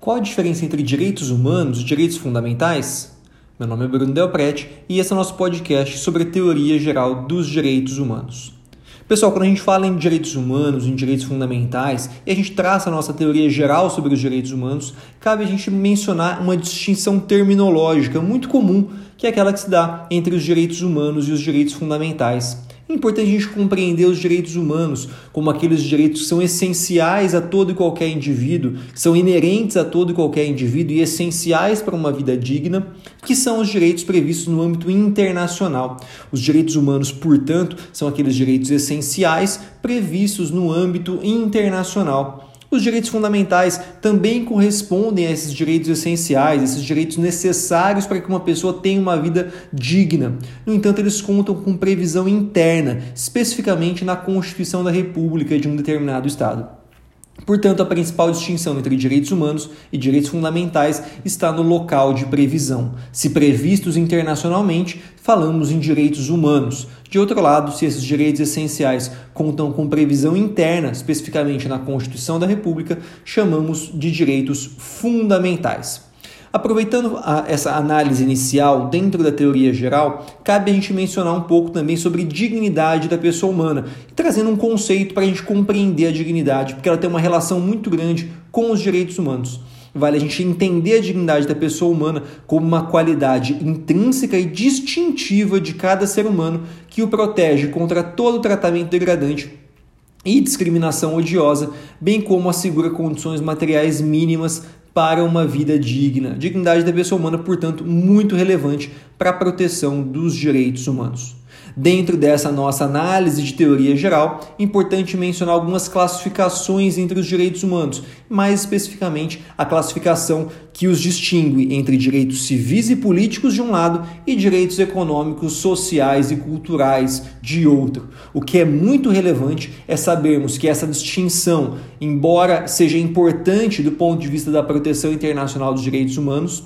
Qual a diferença entre direitos humanos e direitos fundamentais? Meu nome é Bruno Delprete e esse é o nosso podcast sobre a teoria geral dos direitos humanos. Pessoal, quando a gente fala em direitos humanos, em direitos fundamentais, e a gente traça a nossa teoria geral sobre os direitos humanos, cabe a gente mencionar uma distinção terminológica muito comum, que é aquela que se dá entre os direitos humanos e os direitos fundamentais. É importante a gente compreender os direitos humanos como aqueles direitos que são essenciais a todo e qualquer indivíduo, que são inerentes a todo e qualquer indivíduo e essenciais para uma vida digna, que são os direitos previstos no âmbito internacional. Os direitos humanos, portanto, são aqueles direitos essenciais previstos no âmbito internacional. Os direitos fundamentais também correspondem a esses direitos essenciais, esses direitos necessários para que uma pessoa tenha uma vida digna. No entanto, eles contam com previsão interna, especificamente na Constituição da República de um determinado Estado. Portanto, a principal distinção entre direitos humanos e direitos fundamentais está no local de previsão. Se previstos internacionalmente, falamos em direitos humanos. De outro lado, se esses direitos essenciais contam com previsão interna, especificamente na Constituição da República, chamamos de direitos fundamentais. Aproveitando a, essa análise inicial dentro da teoria geral, cabe a gente mencionar um pouco também sobre dignidade da pessoa humana trazendo um conceito para a gente compreender a dignidade, porque ela tem uma relação muito grande com os direitos humanos. Vale a gente entender a dignidade da pessoa humana como uma qualidade intrínseca e distintiva de cada ser humano que o protege contra todo tratamento degradante e discriminação odiosa, bem como assegura condições materiais mínimas para uma vida digna. Dignidade da pessoa humana, portanto, muito relevante para a proteção dos direitos humanos. Dentro dessa nossa análise de teoria geral, importante mencionar algumas classificações entre os direitos humanos, mais especificamente a classificação que os distingue entre direitos civis e políticos de um lado e direitos econômicos, sociais e culturais de outro. O que é muito relevante é sabermos que essa distinção, embora seja importante do ponto de vista da proteção internacional dos direitos humanos,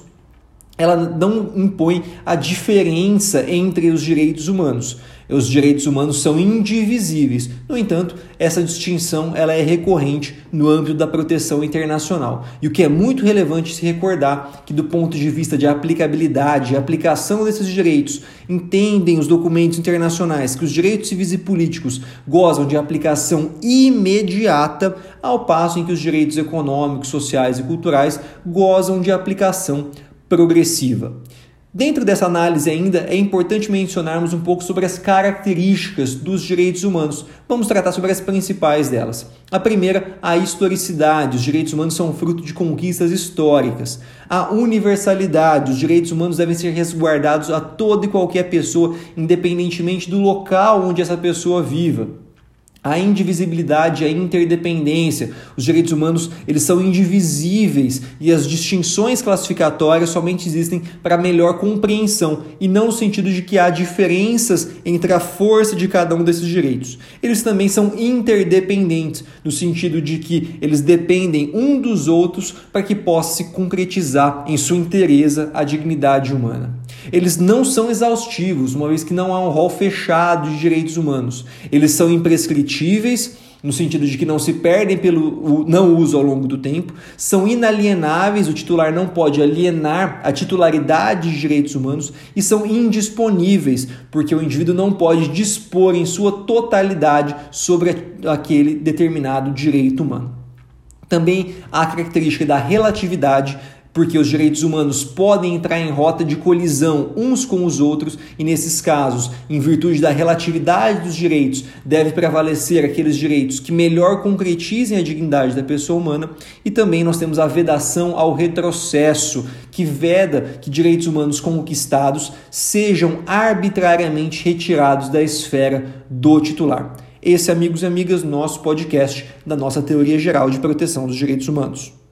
ela não impõe a diferença entre os direitos humanos. Os direitos humanos são indivisíveis. No entanto, essa distinção ela é recorrente no âmbito da proteção internacional. E o que é muito relevante se recordar que do ponto de vista de aplicabilidade e aplicação desses direitos, entendem os documentos internacionais que os direitos civis e políticos gozam de aplicação imediata, ao passo em que os direitos econômicos, sociais e culturais gozam de aplicação progressiva. Dentro dessa análise ainda é importante mencionarmos um pouco sobre as características dos direitos humanos. Vamos tratar sobre as principais delas. A primeira, a historicidade. Os direitos humanos são fruto de conquistas históricas. A universalidade. Os direitos humanos devem ser resguardados a toda e qualquer pessoa, independentemente do local onde essa pessoa viva a indivisibilidade, a interdependência. Os direitos humanos, eles são indivisíveis e as distinções classificatórias somente existem para melhor compreensão e não no sentido de que há diferenças entre a força de cada um desses direitos. Eles também são interdependentes, no sentido de que eles dependem um dos outros para que possa se concretizar em sua inteireza a dignidade humana. Eles não são exaustivos, uma vez que não há um rol fechado de direitos humanos. Eles são imprescritíveis, no sentido de que não se perdem pelo não uso ao longo do tempo, são inalienáveis, o titular não pode alienar a titularidade de direitos humanos e são indisponíveis, porque o indivíduo não pode dispor em sua totalidade sobre aquele determinado direito humano. Também há a característica da relatividade, porque os direitos humanos podem entrar em rota de colisão uns com os outros e, nesses casos, em virtude da relatividade dos direitos, deve prevalecer aqueles direitos que melhor concretizem a dignidade da pessoa humana, e também nós temos a vedação ao retrocesso, que veda que direitos humanos conquistados sejam arbitrariamente retirados da esfera do titular. Esse, amigos e amigas, nosso podcast da nossa teoria geral de proteção dos direitos humanos.